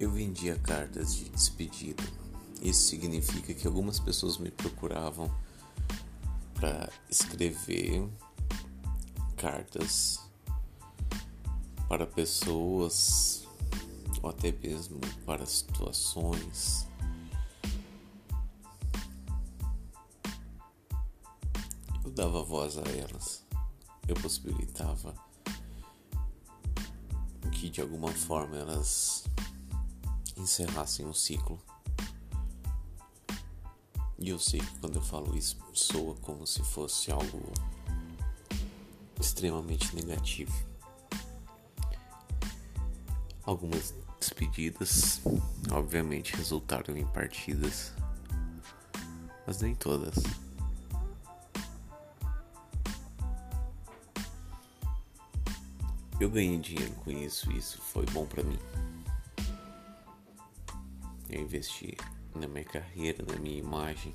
Eu vendia cartas de despedida. Isso significa que algumas pessoas me procuravam para escrever cartas para pessoas ou até mesmo para situações. Eu dava voz a elas, eu possibilitava que de alguma forma elas encerrassem um ciclo. E eu sei que quando eu falo isso soa como se fosse algo extremamente negativo. Algumas despedidas, obviamente, resultaram em partidas, mas nem todas. Eu ganhei dinheiro com isso e isso foi bom para mim. Eu investi na minha carreira, na minha imagem.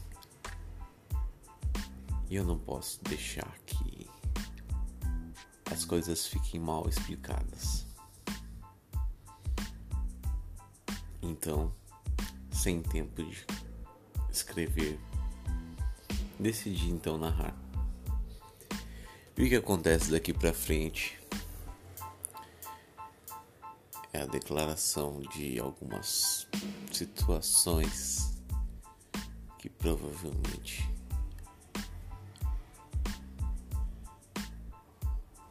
E eu não posso deixar que as coisas fiquem mal explicadas. Então, sem tempo de escrever, decidi então narrar. E o que acontece daqui para frente é a declaração de algumas situações que provavelmente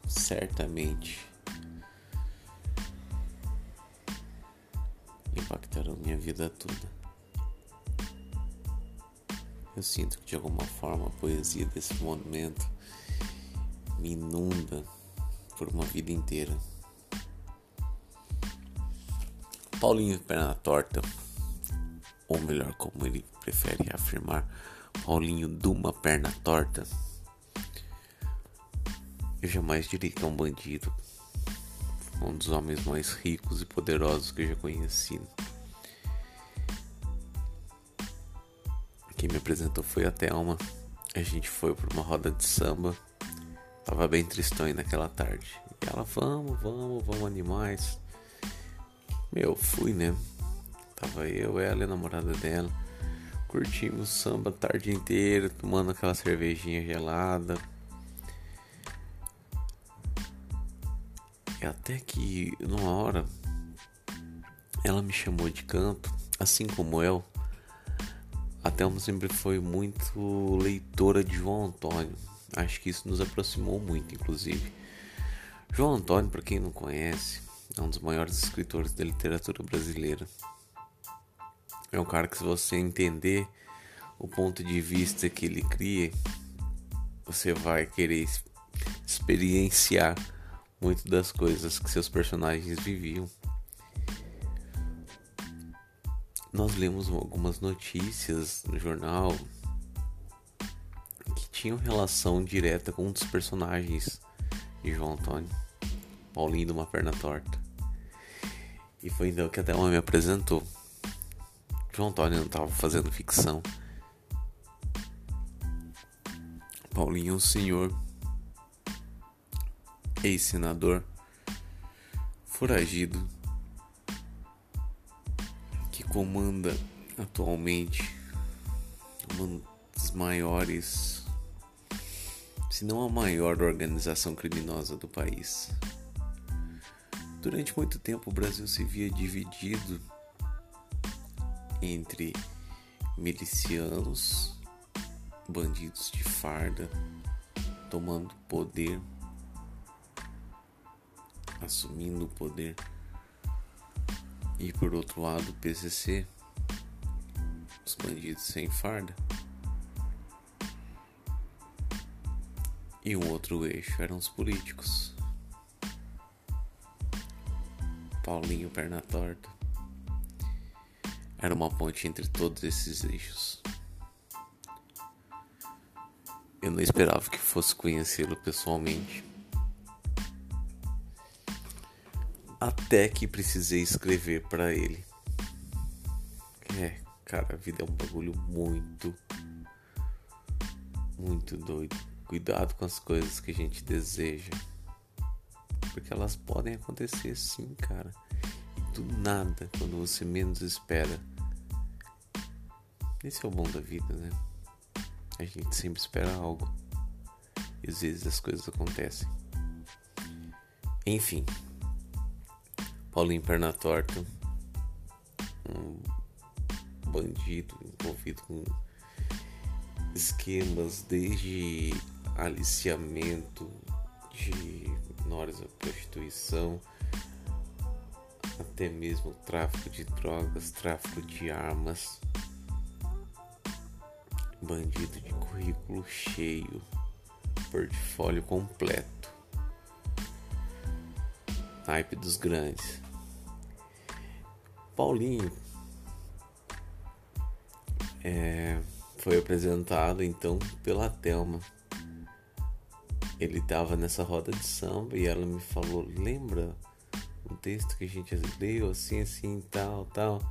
certamente impactarão minha vida toda. Eu sinto que de alguma forma a poesia desse momento me inunda por uma vida inteira. Paulinho Perna Torta, ou melhor, como ele prefere afirmar, Paulinho Duma Perna Torta. Eu jamais diria que é um bandido, um dos homens mais ricos e poderosos que eu já conheci. Quem me apresentou foi a Thelma. A gente foi para uma roda de samba. Tava bem tristão naquela tarde. E ela, vamos, vamos, vamos animais. Meu, fui, né? Tava eu, ela e a namorada dela. Curtimos samba a tarde inteira, tomando aquela cervejinha gelada. E até que, numa hora, ela me chamou de canto, assim como eu. A Thelma sempre foi muito leitora de João Antônio. Acho que isso nos aproximou muito, inclusive. João Antônio, para quem não conhece, é um dos maiores escritores da literatura brasileira. É um cara que, se você entender o ponto de vista que ele cria, você vai querer experienciar muito das coisas que seus personagens viviam. Nós lemos algumas notícias no jornal que tinham relação direta com um dos personagens de João Antônio. Paulinho de uma perna torta. E foi então que até uma me apresentou. João Antônio não estava fazendo ficção. Paulinho é um senhor, ex-senador, foragido, que comanda atualmente uma das maiores, se não a maior organização criminosa do país. Durante muito tempo o Brasil se via dividido entre milicianos, bandidos de farda, tomando poder, assumindo o poder, e por outro lado o PCC, os bandidos sem farda. E um outro eixo eram os políticos. Paulinho Perna Torta. Era uma ponte entre todos esses eixos. Eu não esperava que fosse conhecê-lo pessoalmente. Até que precisei escrever para ele. É, cara, a vida é um bagulho muito, muito doido. Cuidado com as coisas que a gente deseja porque elas podem acontecer sim, cara. E do nada, quando você menos espera. Esse é o bom da vida, né? A gente sempre espera algo. E às vezes as coisas acontecem. Enfim. Paulinho Perna Torta. Um bandido envolvido com esquemas desde aliciamento de menores à prostituição, até mesmo tráfico de drogas, tráfico de armas, bandido de currículo cheio, portfólio completo, naipe dos grandes. Paulinho é, foi apresentado então pela Thelma ele tava nessa roda de samba e ela me falou: Lembra o texto que a gente leu assim, assim, tal, tal?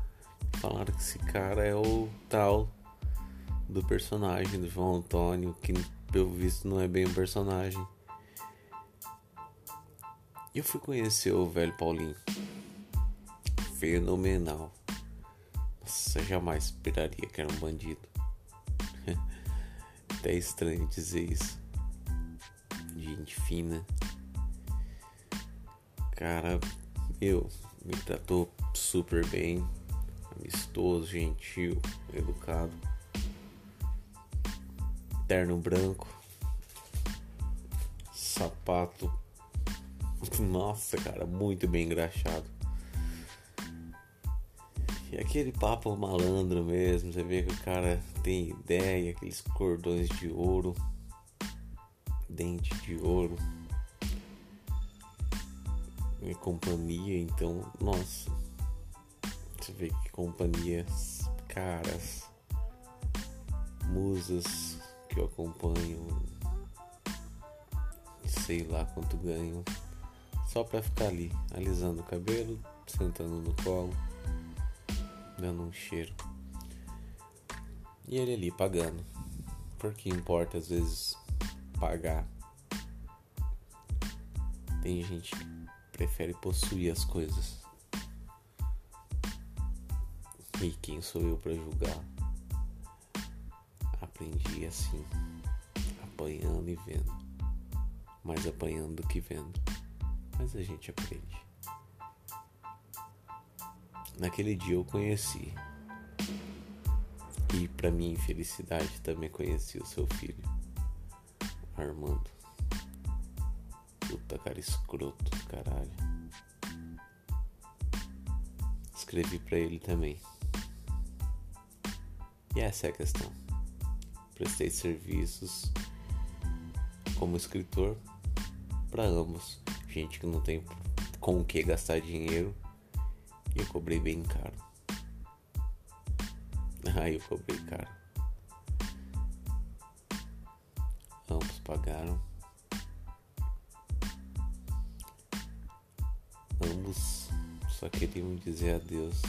Falaram que esse cara é o tal do personagem do João Antônio, que pelo visto não é bem um personagem. E eu fui conhecer o velho Paulinho. Fenomenal. Nossa, jamais esperaria que era um bandido. Até é estranho dizer isso gente fina. Cara, meu, me tratou super bem, amistoso, gentil, educado. Terno branco, sapato. Nossa, cara, muito bem engraxado. E aquele papo malandro mesmo, você vê que o cara tem ideia, aqueles cordões de ouro dente de ouro e companhia, então, nossa, você vê que companhias caras, musas que eu acompanho, sei lá quanto ganham, só pra ficar ali, alisando o cabelo, sentando no colo, dando um cheiro. E ele ali pagando. Porque importa às vezes pagar. Tem gente que prefere possuir as coisas. E quem sou eu para julgar? Aprendi assim, apanhando e vendo. Mais apanhando do que vendo. Mas a gente aprende. Naquele dia eu conheci. E para minha infelicidade também conheci o seu filho. Armando. Puta cara escroto, caralho. Escrevi para ele também. E essa é a questão. Prestei serviços como escritor para ambos. Gente que não tem com o que gastar dinheiro. E eu cobrei bem caro. Aí eu cobrei caro. ambos pagaram. Ambos só queriam dizer adeus.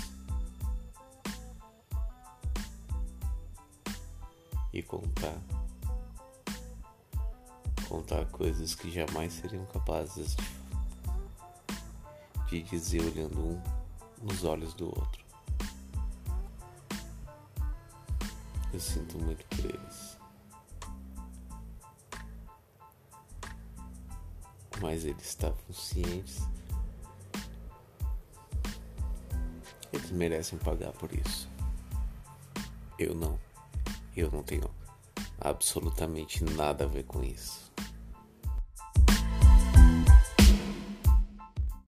Contar. Contar coisas que jamais seriam capazes de, de dizer olhando um nos olhos do outro. Eu sinto muito por eles. mas eles estavam cientes. Eles merecem pagar por isso. Eu não. Eu não tenho absolutamente nada a ver com isso.